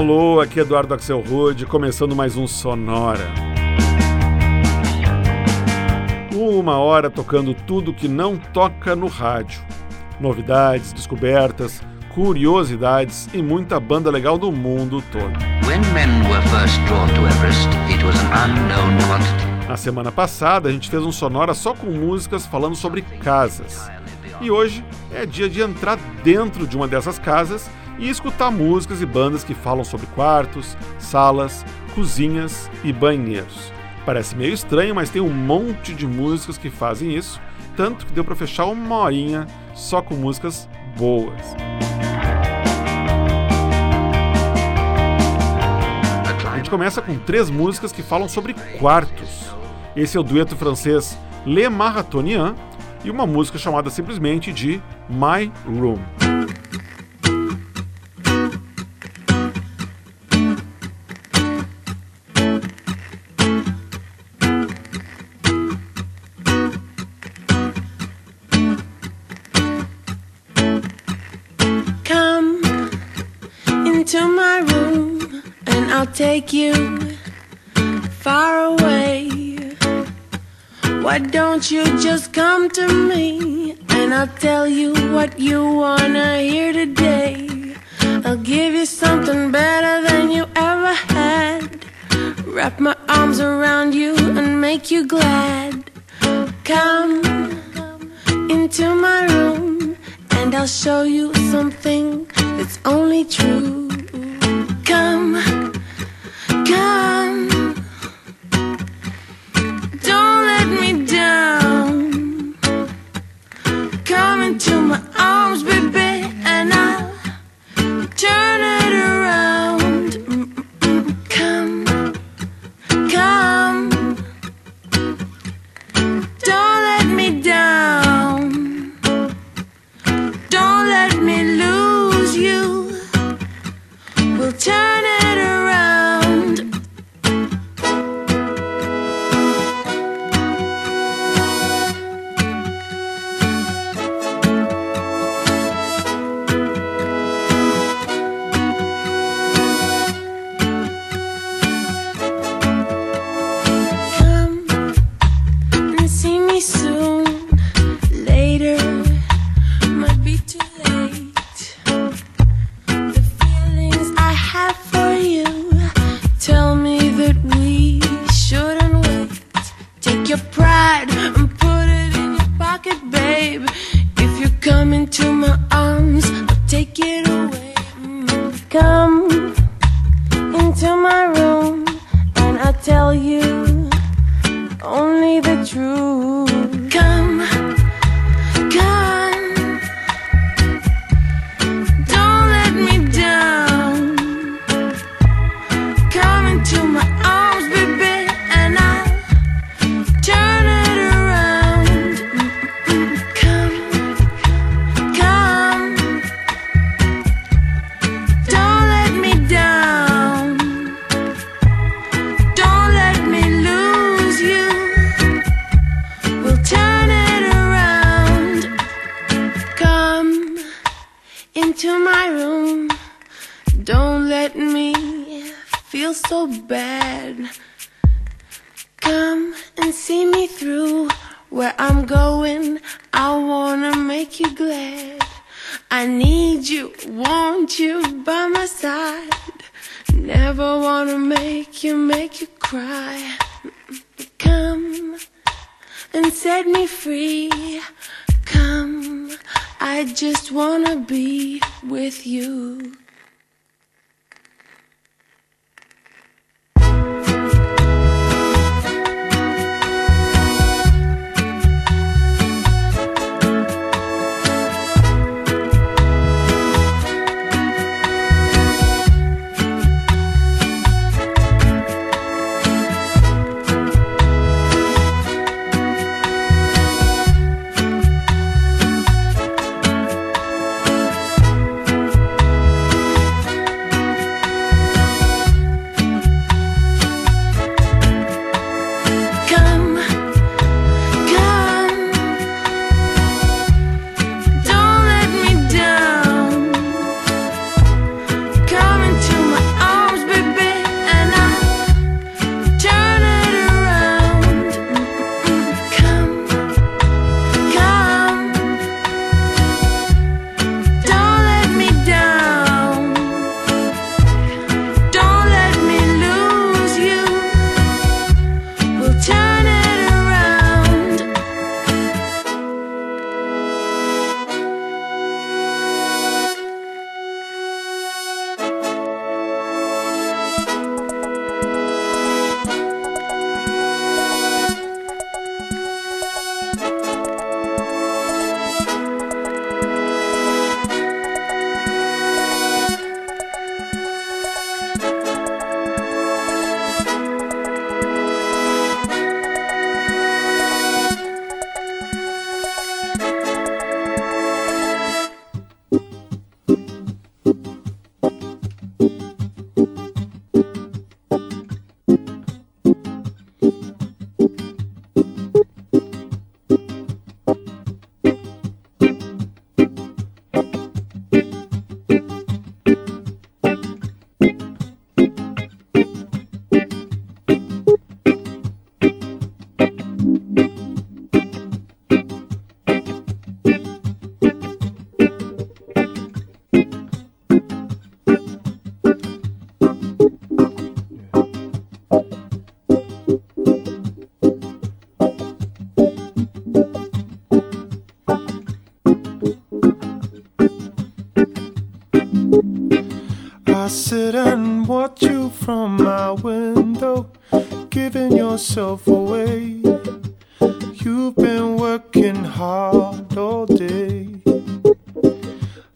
Alô, aqui é Eduardo Axel Rude, começando mais um Sonora. Uma hora tocando tudo que não toca no rádio. Novidades, descobertas, curiosidades e muita banda legal do mundo todo. Na semana passada, a gente fez um sonora só com músicas falando sobre casas. E hoje é dia de entrar dentro de uma dessas casas e escutar músicas e bandas que falam sobre quartos, salas, cozinhas e banheiros. Parece meio estranho, mas tem um monte de músicas que fazem isso, tanto que deu para fechar uma horinha só com músicas boas. A gente começa com três músicas que falam sobre quartos. Esse é o dueto francês Le Marathonien e uma música chamada simplesmente de My Room. Take you far away. Why don't you just come to me and I'll tell you what you wanna hear today? I'll give you something better than you ever had. Wrap my arms around you and make you glad. Come into my room and I'll show you something that's only true. you, make you cry. Come and set me free. Come, I just wanna be with you. sit and watch you from my window, giving yourself away. You've been working hard all day.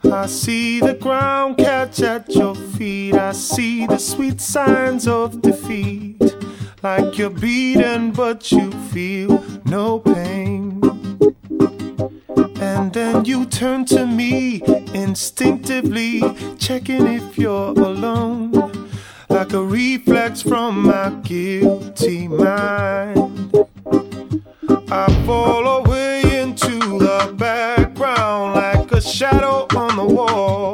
I see the ground catch at your feet. I see the sweet signs of defeat. Like you're beaten, but you feel no pain then you turn to me instinctively, checking if you're alone. Like a reflex from my guilty mind, I fall away into the background like a shadow on the wall.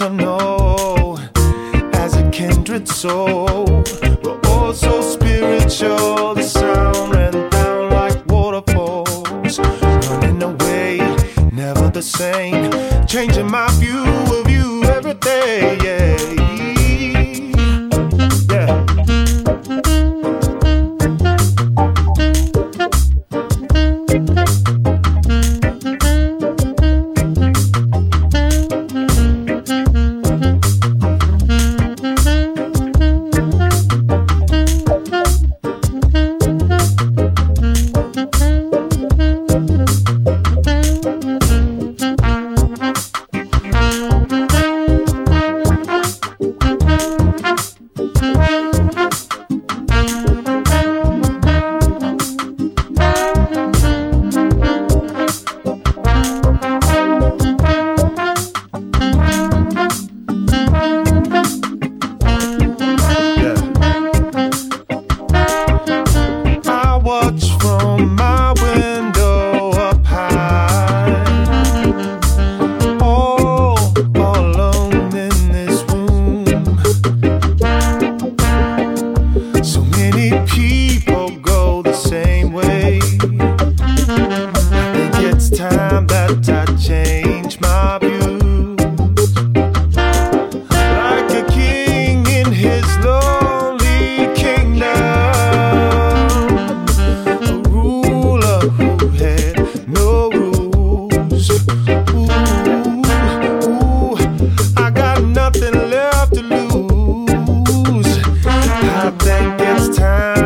to know as a kindred soul. time.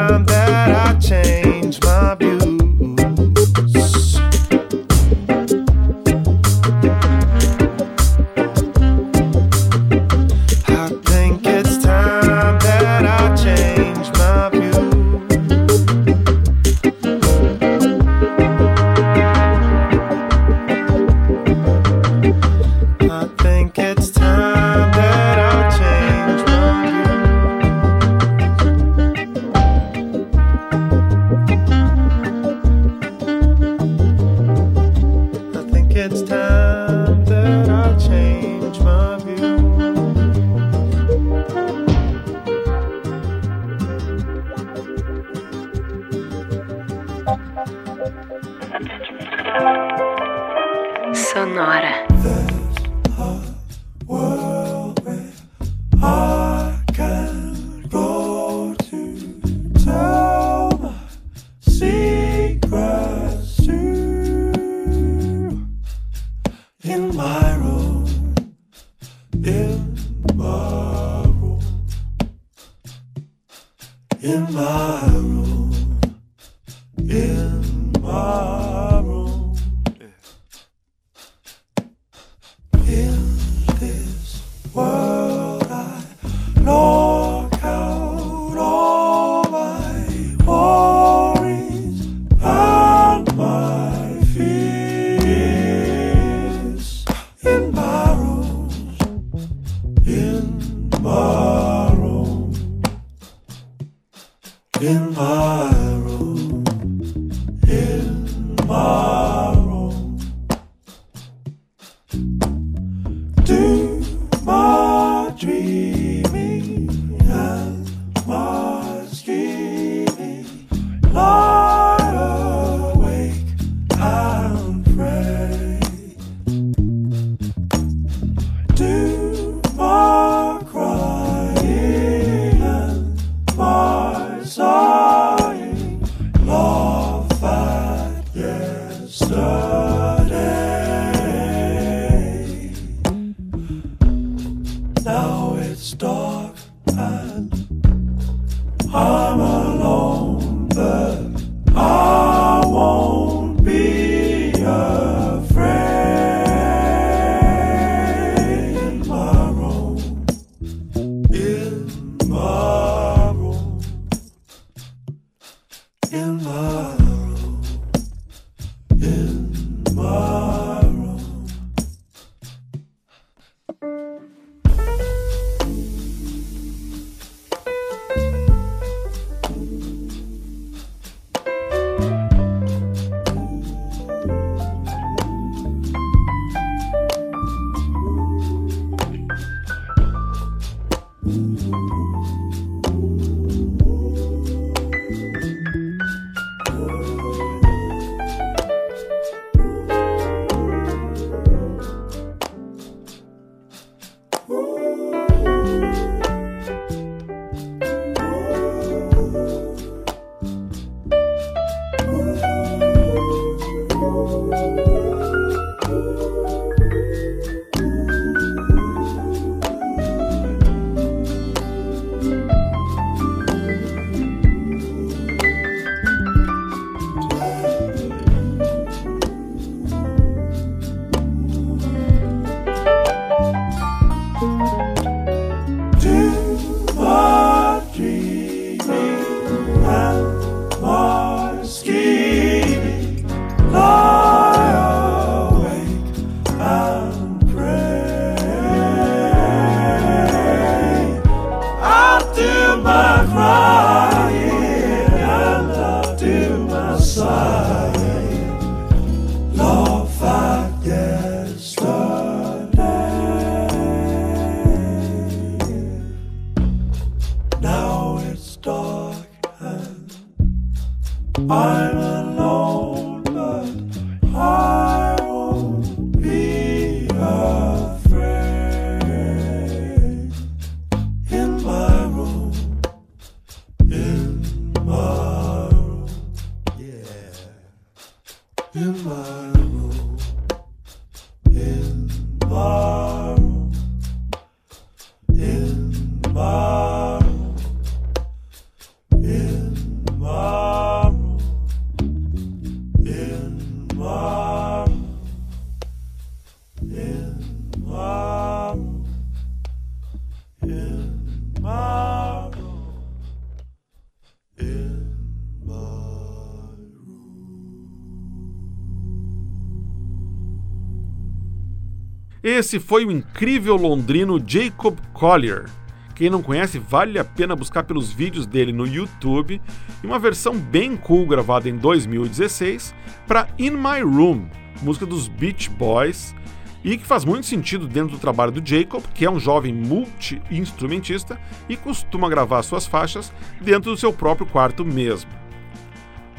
Thank you. Esse foi o incrível londrino Jacob Collier. Quem não conhece, vale a pena buscar pelos vídeos dele no YouTube e uma versão bem cool gravada em 2016 para In My Room, música dos Beach Boys, e que faz muito sentido dentro do trabalho do Jacob, que é um jovem multi-instrumentista e costuma gravar suas faixas dentro do seu próprio quarto mesmo.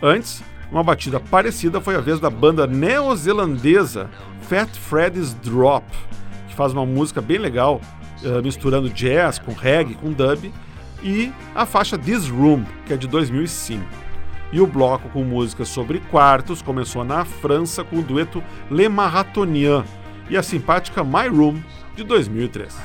Antes, uma batida parecida foi a vez da banda neozelandesa Fat Freddy's Drop, que faz uma música bem legal, uh, misturando jazz com reggae, com dub, e a faixa This Room, que é de 2005. E o bloco com músicas sobre quartos começou na França com o dueto Le Marathonien, e a simpática My Room, de 2003.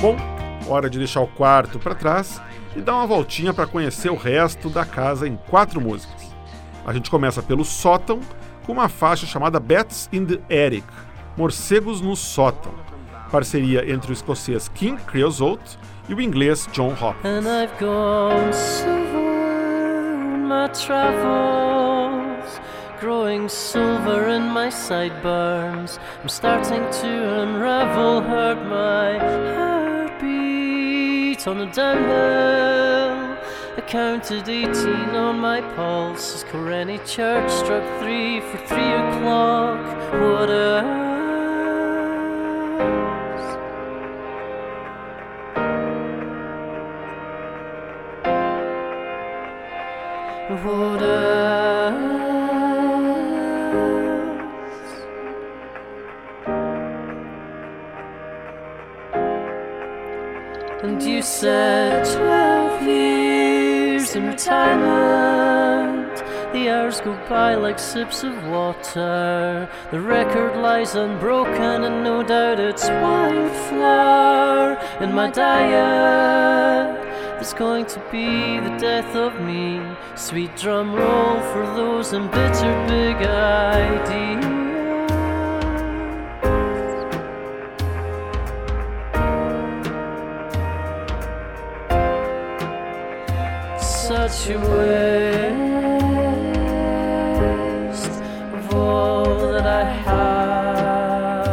Bom, hora de deixar o quarto para trás e dar uma voltinha para conhecer o resto da casa em quatro músicas. A gente começa pelo sótão com uma faixa chamada Bats in the Attic, Morcegos no Sótão, parceria entre o escocês King Creosote e o inglês John Hopkins. growing silver in my sideburns. I'm starting to unravel, hurt my on the downhill. I counted 18 on my pulse as Coreni Church struck three for three o'clock. What a What And you said twelve years in retirement. The hours go by like sips of water. The record lies unbroken, and no doubt it's wildflower in my diet. There's going to be the death of me. Sweet drum roll for those embittered big ideas. A waste of all that I had.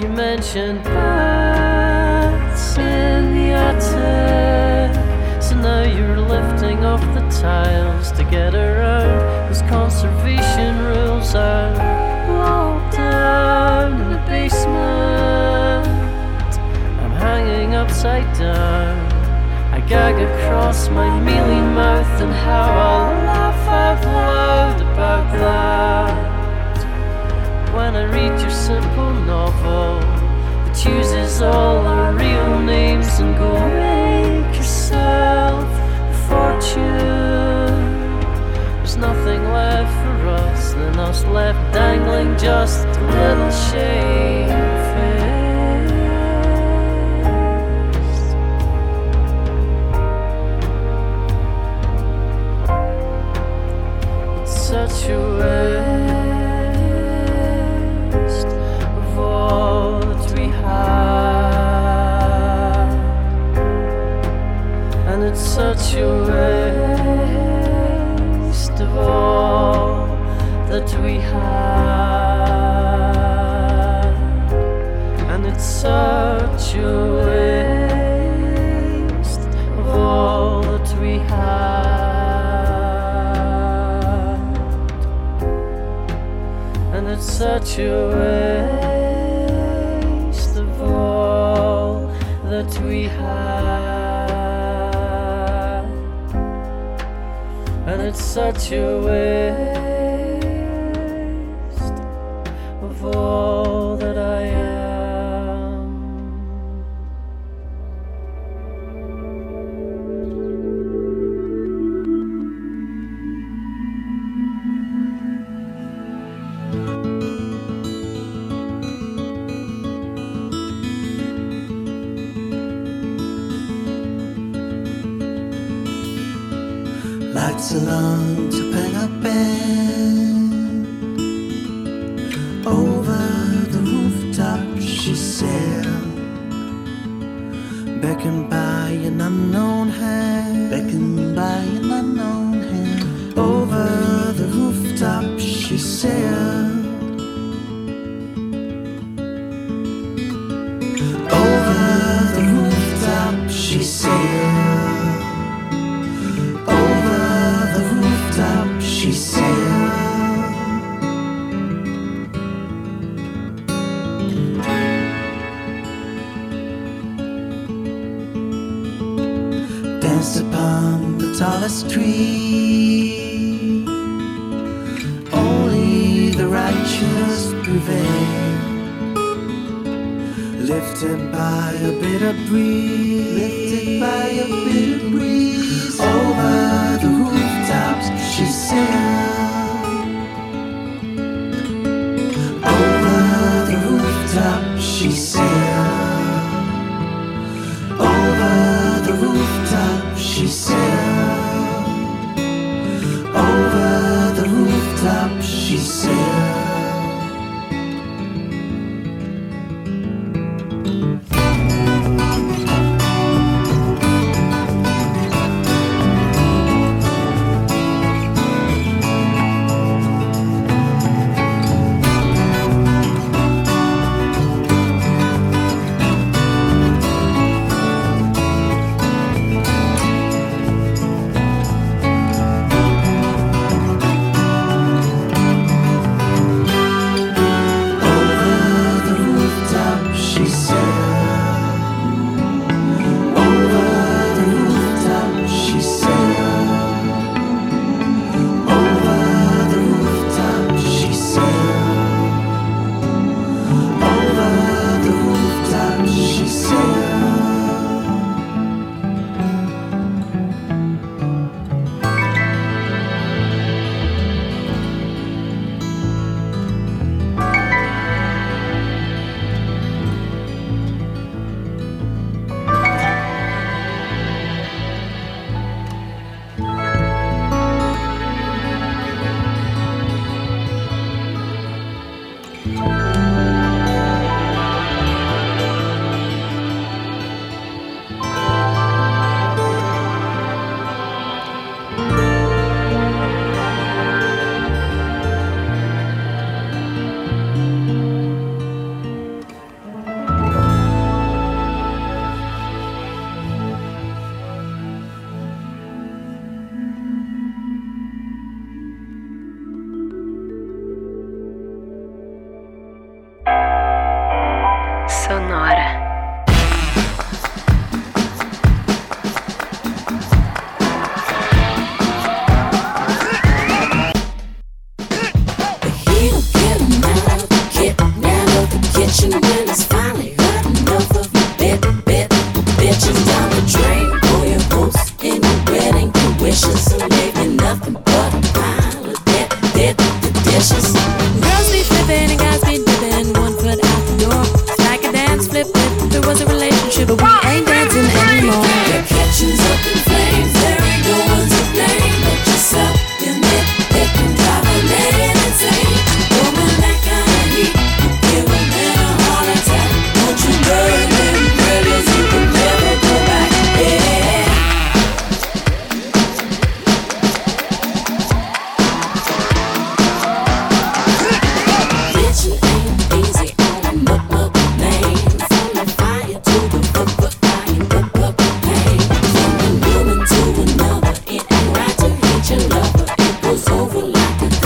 You mentioned bats in the attic, so now you're lifting off the tiles to get around those conservation rules are locked down in the basement. I'm hanging upside down gag across my mealy mouth and how I'll laugh out loud about that. When I read your simple novel that uses all our real names and go make yourself a fortune. There's nothing left for us than us left dangling just a little shame. to it. upon the tallest tree. Only the righteous prevail, lifted by a bitter breeze. Lifted by a bitter breeze. Over the rooftops, she sailed. Over the rooftops, she sailed. Over the rooftops.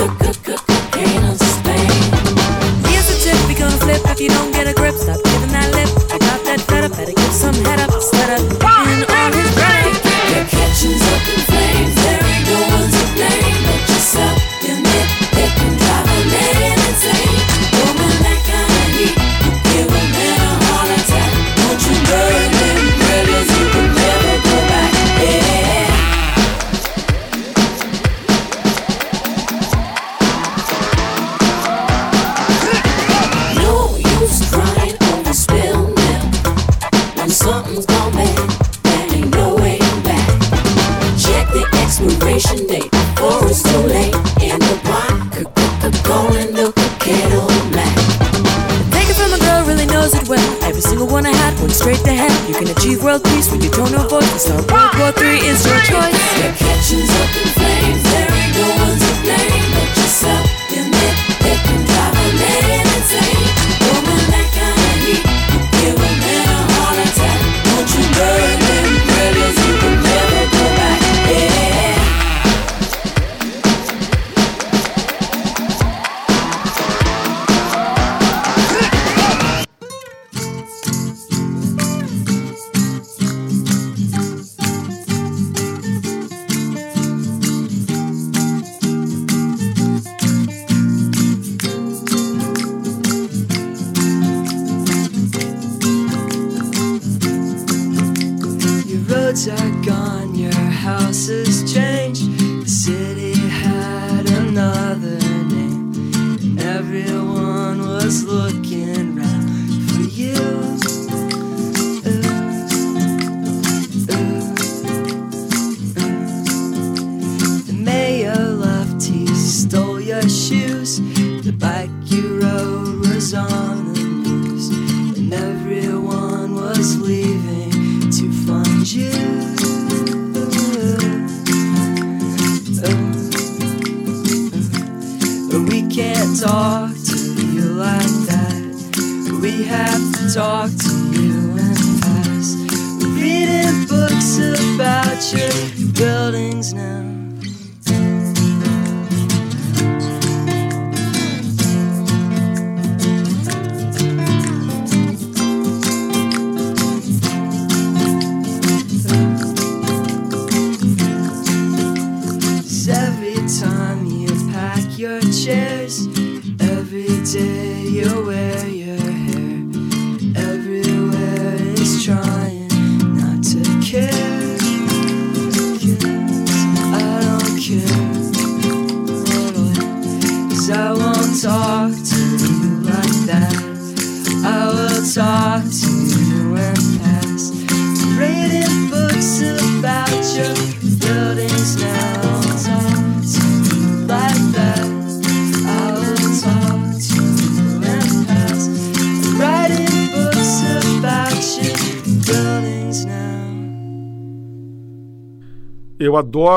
good, good. foot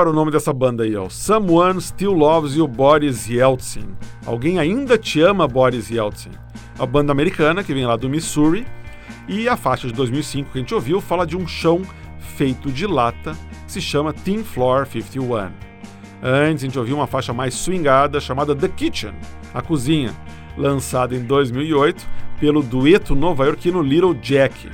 o nome dessa banda aí, ó. Someone Still Loves You, Boris Yeltsin. Alguém ainda te ama, Boris Yeltsin. A banda americana que vem lá do Missouri. E a faixa de 2005 que a gente ouviu fala de um chão feito de lata que se chama Team Floor 51. Antes a gente ouviu uma faixa mais swingada chamada The Kitchen, a cozinha, lançada em 2008 pelo dueto nova-iorquino Little Jack.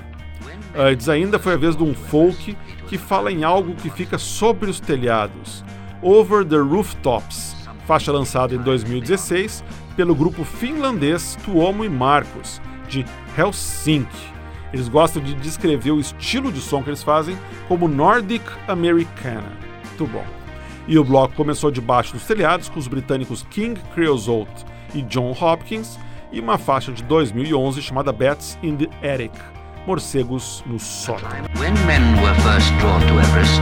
Antes ainda foi a vez de um folk que fala em algo que fica sobre os telhados, Over the Rooftops, faixa lançada em 2016 pelo grupo finlandês Tuomo e Marcos, de Helsinki. Eles gostam de descrever o estilo de som que eles fazem como Nordic Americana. Muito bom. E o bloco começou debaixo dos telhados com os britânicos King Creosote e John Hopkins e uma faixa de 2011 chamada Bats in the Attic, Morcegos no Sótão. Everest.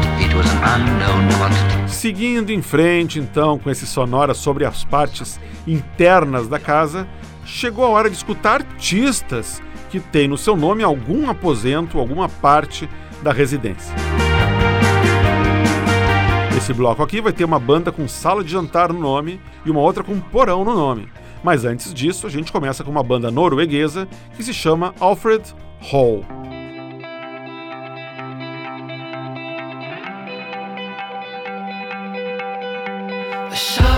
Seguindo em frente, então, com esse sonora sobre as partes internas da casa, chegou a hora de escutar artistas que têm no seu nome algum aposento, alguma parte da residência. Esse bloco aqui vai ter uma banda com sala de jantar no nome e uma outra com porão no nome. Mas antes disso, a gente começa com uma banda norueguesa que se chama Alfred Hall. A shot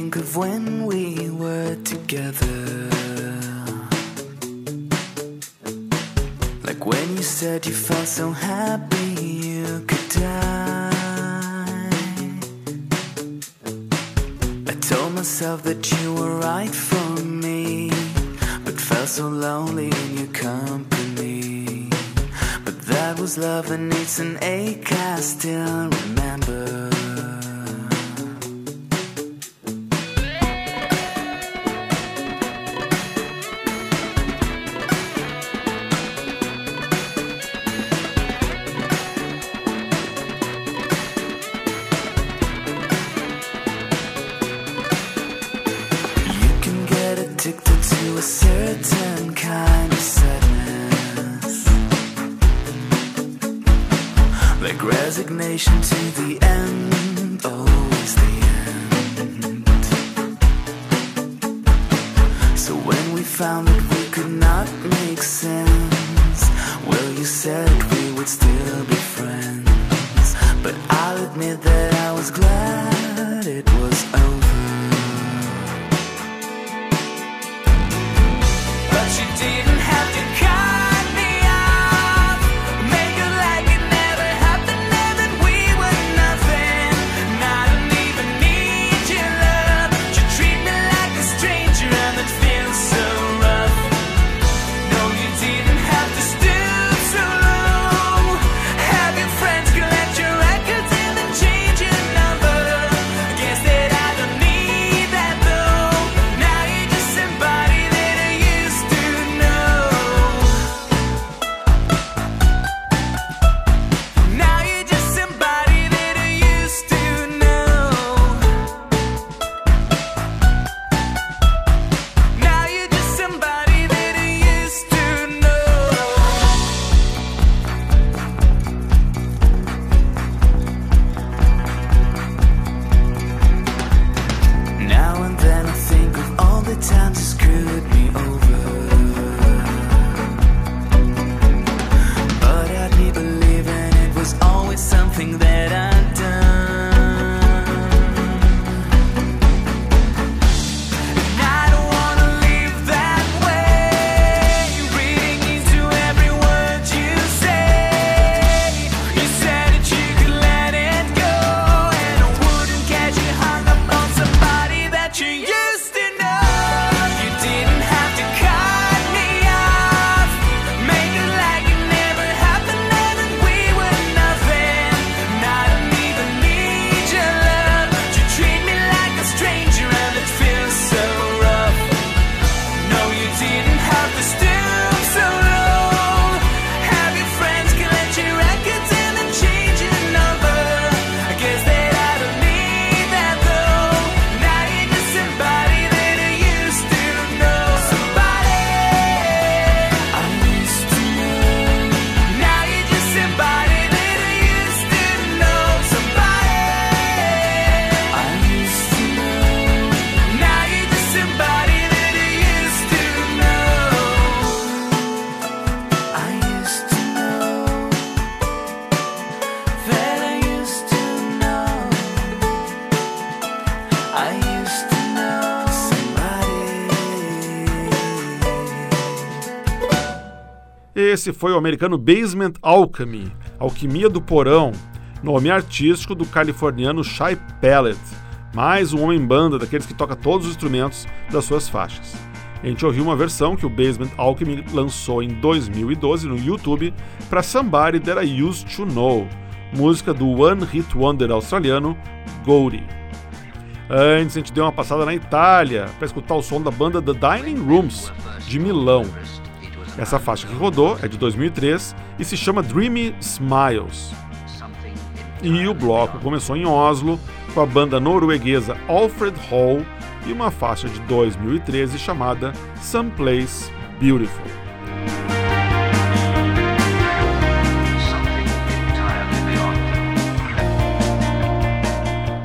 think of when we were together. Like when you said you felt so happy you could die. I told myself that you were right for me, but felt so lonely in your company. But that was love and it's an ache I still remember. Esse foi o americano Basement Alchemy, Alquimia do Porão, nome artístico do californiano Shy Pellet, mais um homem-banda daqueles que toca todos os instrumentos das suas faixas. A gente ouviu uma versão que o Basement Alchemy lançou em 2012 no YouTube para Somebody That I Used to Know, música do One Hit Wonder australiano Goldie. Antes a gente deu uma passada na Itália para escutar o som da banda The Dining Rooms, de Milão. Essa faixa que rodou é de 2003 e se chama Dreamy Smiles. E o bloco começou em Oslo com a banda norueguesa Alfred Hall e uma faixa de 2013 chamada Someplace Beautiful.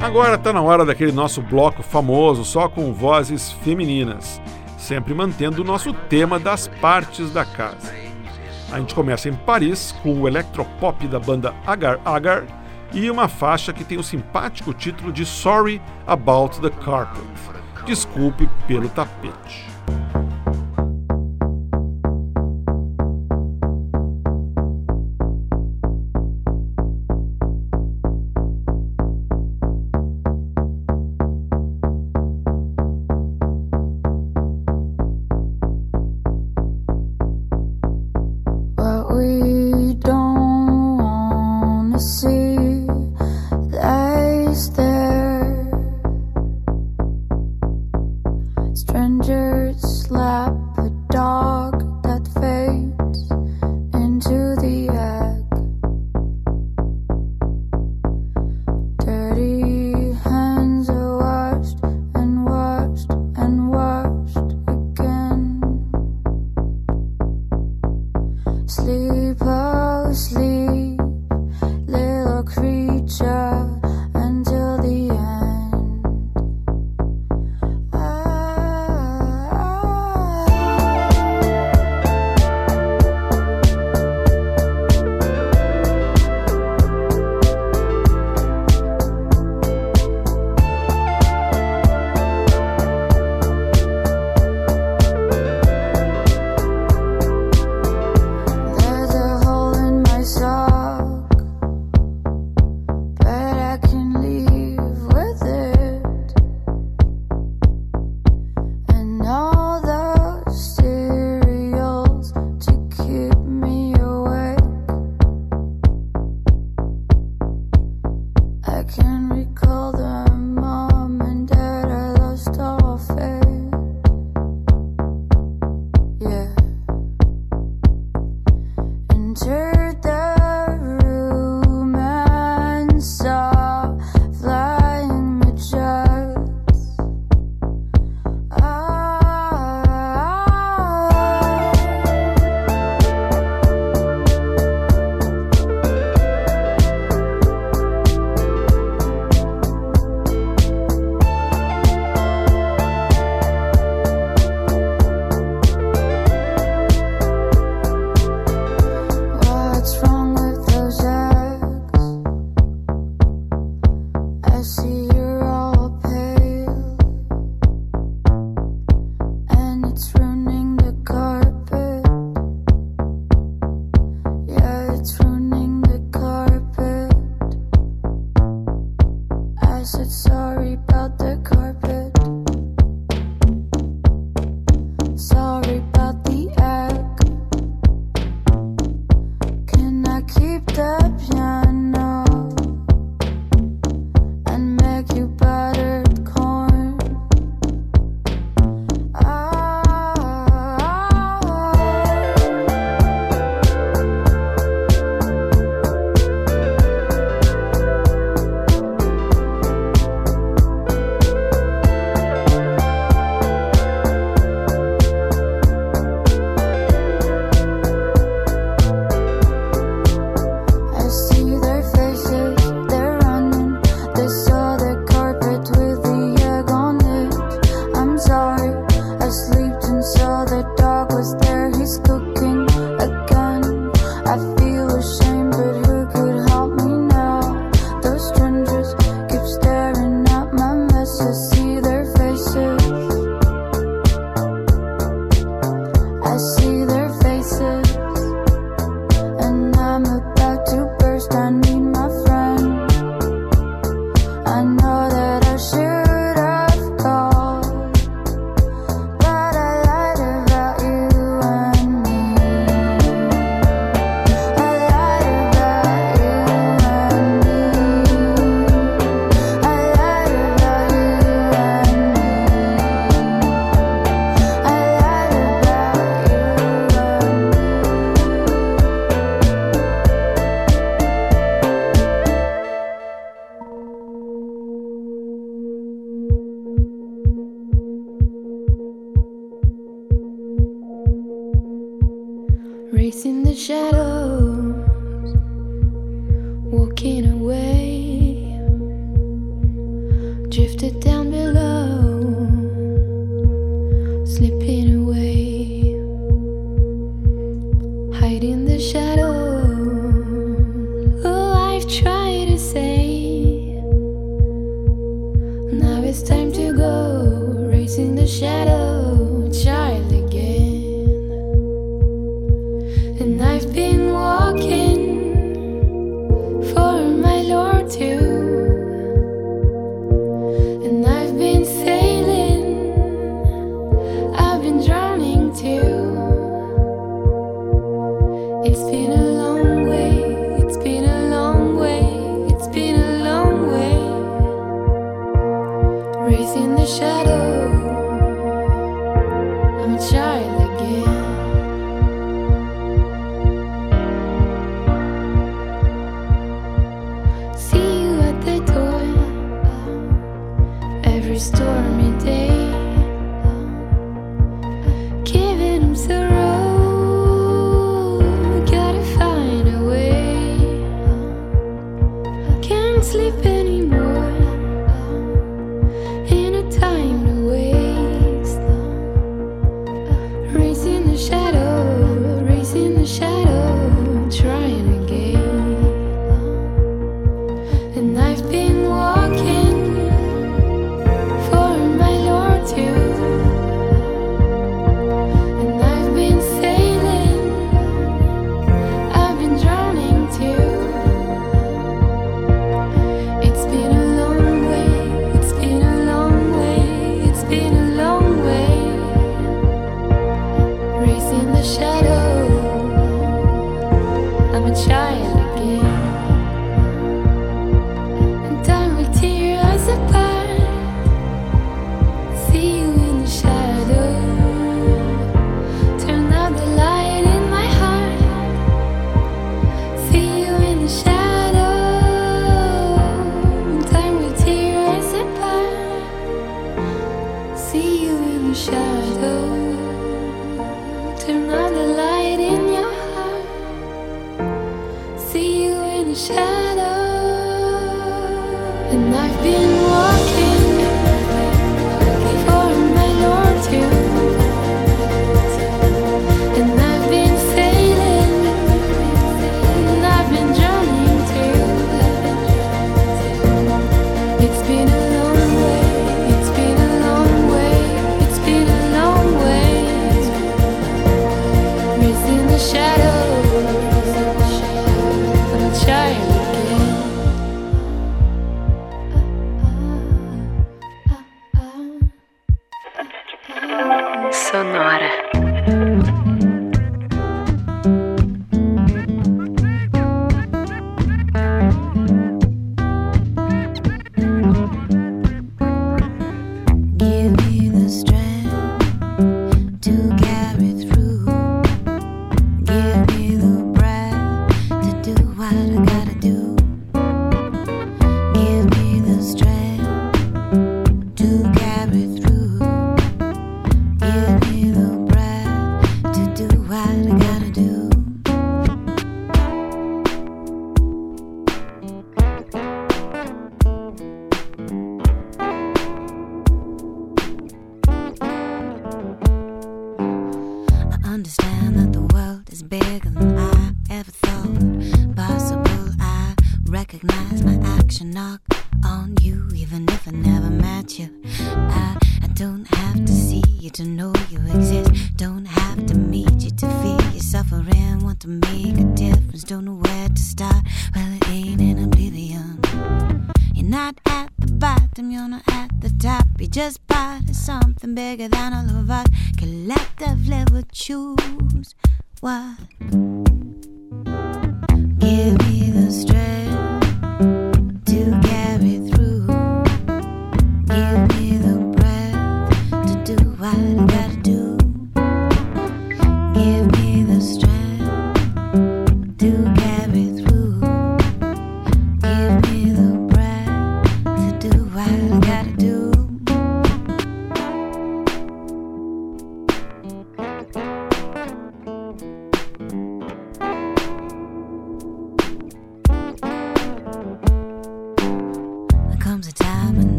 Agora está na hora daquele nosso bloco famoso só com vozes femininas, sempre mantendo o nosso tema das partes da casa. A gente começa em Paris com o electropop da banda Agar Agar e uma faixa que tem o simpático título de Sorry About the Carpet. Desculpe pelo tapete.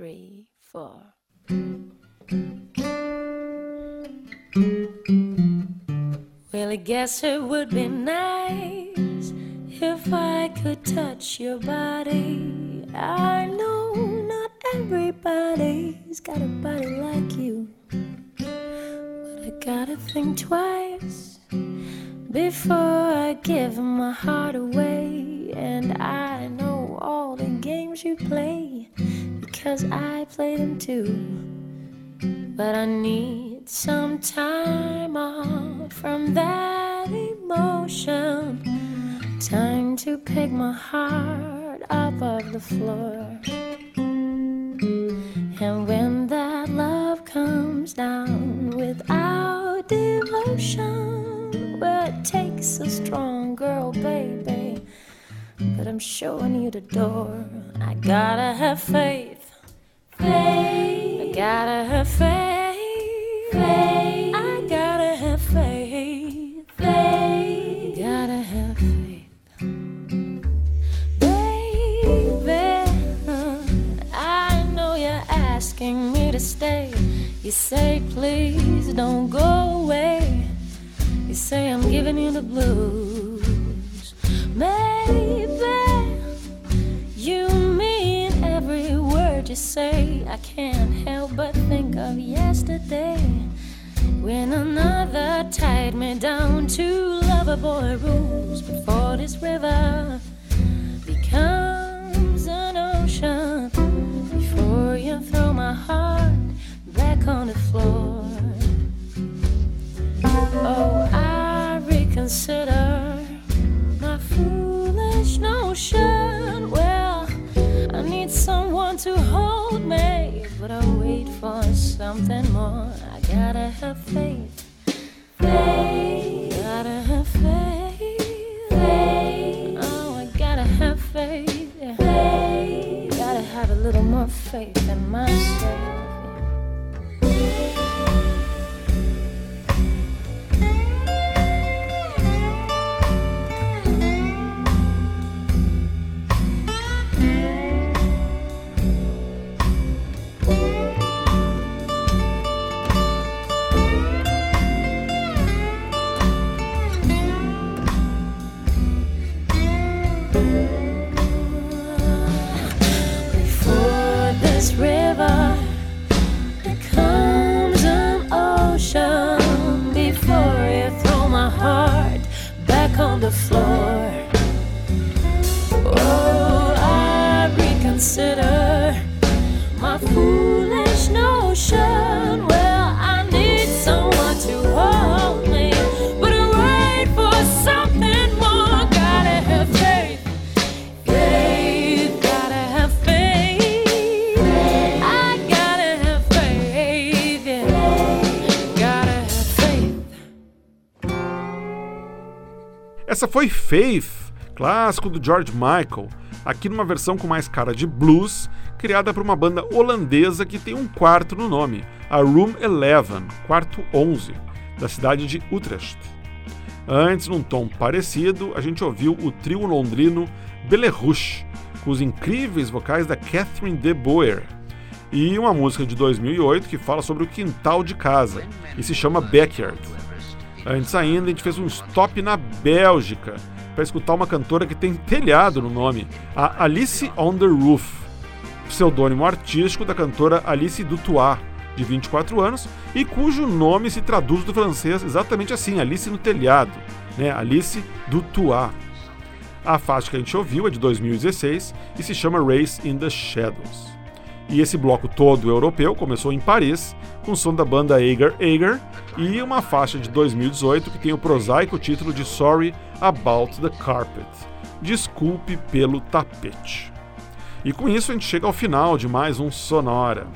Three, four. Well, I guess it would be nice if I could touch your body. I know not everybody's got a body like you, but I gotta think twice before I give my heart away. And I know all the games you play because I play them too. But I need some time off from that emotion. Time to pick my heart up off the floor. And when that love comes down without devotion, well, it takes a strong girl, baby. But I'm showing you the door. I gotta have faith. Faith. I gotta have faith. Faith. I gotta have faith. Faith. Gotta have faith. Baby, I know you're asking me to stay. You say, please don't go away. You say, I'm giving you the blues. Maybe you you say. I can't help but think of yesterday. When another tied me down to lover boy rules before this river becomes an ocean. Before you throw my heart back on the floor. Oh, I reconsider my foolish notion. I need someone to hold me, but I wait for something more. I gotta have faith. Faith. Gotta have faith. Faith. Oh, I gotta have faith. Faith. Gotta have a little more faith in myself. Faith, clássico do George Michael, aqui numa versão com mais cara de blues, criada por uma banda holandesa que tem um quarto no nome, a Room 11, quarto 11, da cidade de Utrecht. Antes, num tom parecido, a gente ouviu o trio londrino Belerrouche, com os incríveis vocais da Catherine de Boer, e uma música de 2008 que fala sobre o quintal de casa e se chama Backyard. Antes ainda, a gente fez um stop na Bélgica para escutar uma cantora que tem telhado no nome, a Alice on the Roof, pseudônimo artístico da cantora Alice Dutoit, de 24 anos, e cujo nome se traduz do francês exatamente assim, Alice no telhado, né? Alice Dutoit. A faixa que a gente ouviu é de 2016 e se chama Race in the Shadows. E esse bloco todo europeu começou em Paris, com o som da banda Agar Agar e uma faixa de 2018 que tem o prosaico título de Sorry About the Carpet Desculpe pelo tapete. E com isso a gente chega ao final de mais um Sonora.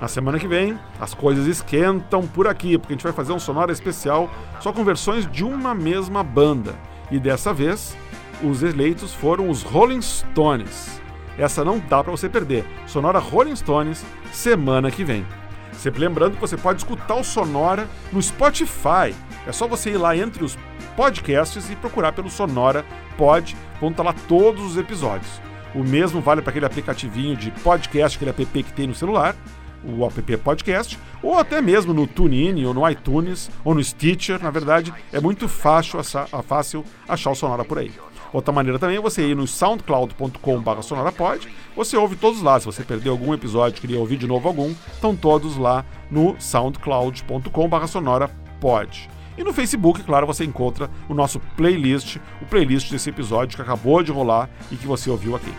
Na semana que vem, as coisas esquentam por aqui, porque a gente vai fazer um sonora especial só com versões de uma mesma banda. E dessa vez, os eleitos foram os Rolling Stones. Essa não dá para você perder. Sonora Rolling Stones, semana que vem. Sempre lembrando que você pode escutar o Sonora no Spotify. É só você ir lá entre os podcasts e procurar pelo Sonora Pod, vão estar lá todos os episódios. O mesmo vale para aquele aplicativinho de podcast, aquele app que tem no celular, o app podcast, ou até mesmo no TuneIn, ou no iTunes, ou no Stitcher. Na verdade, é muito fácil, fácil achar o Sonora por aí. Outra maneira também é você ir no soundcloud.com.br sonorapod, você ouve todos lá. Se você perdeu algum episódio, queria ouvir de novo algum, estão todos lá no soundcloud.com.br sonorapod. E no Facebook, claro, você encontra o nosso playlist, o playlist desse episódio que acabou de rolar e que você ouviu aqui.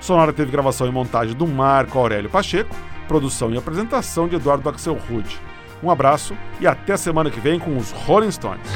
Sonora teve gravação e montagem do Marco Aurélio Pacheco, produção e apresentação de Eduardo Axel Rude. Um abraço e até semana que vem com os Rolling Stones.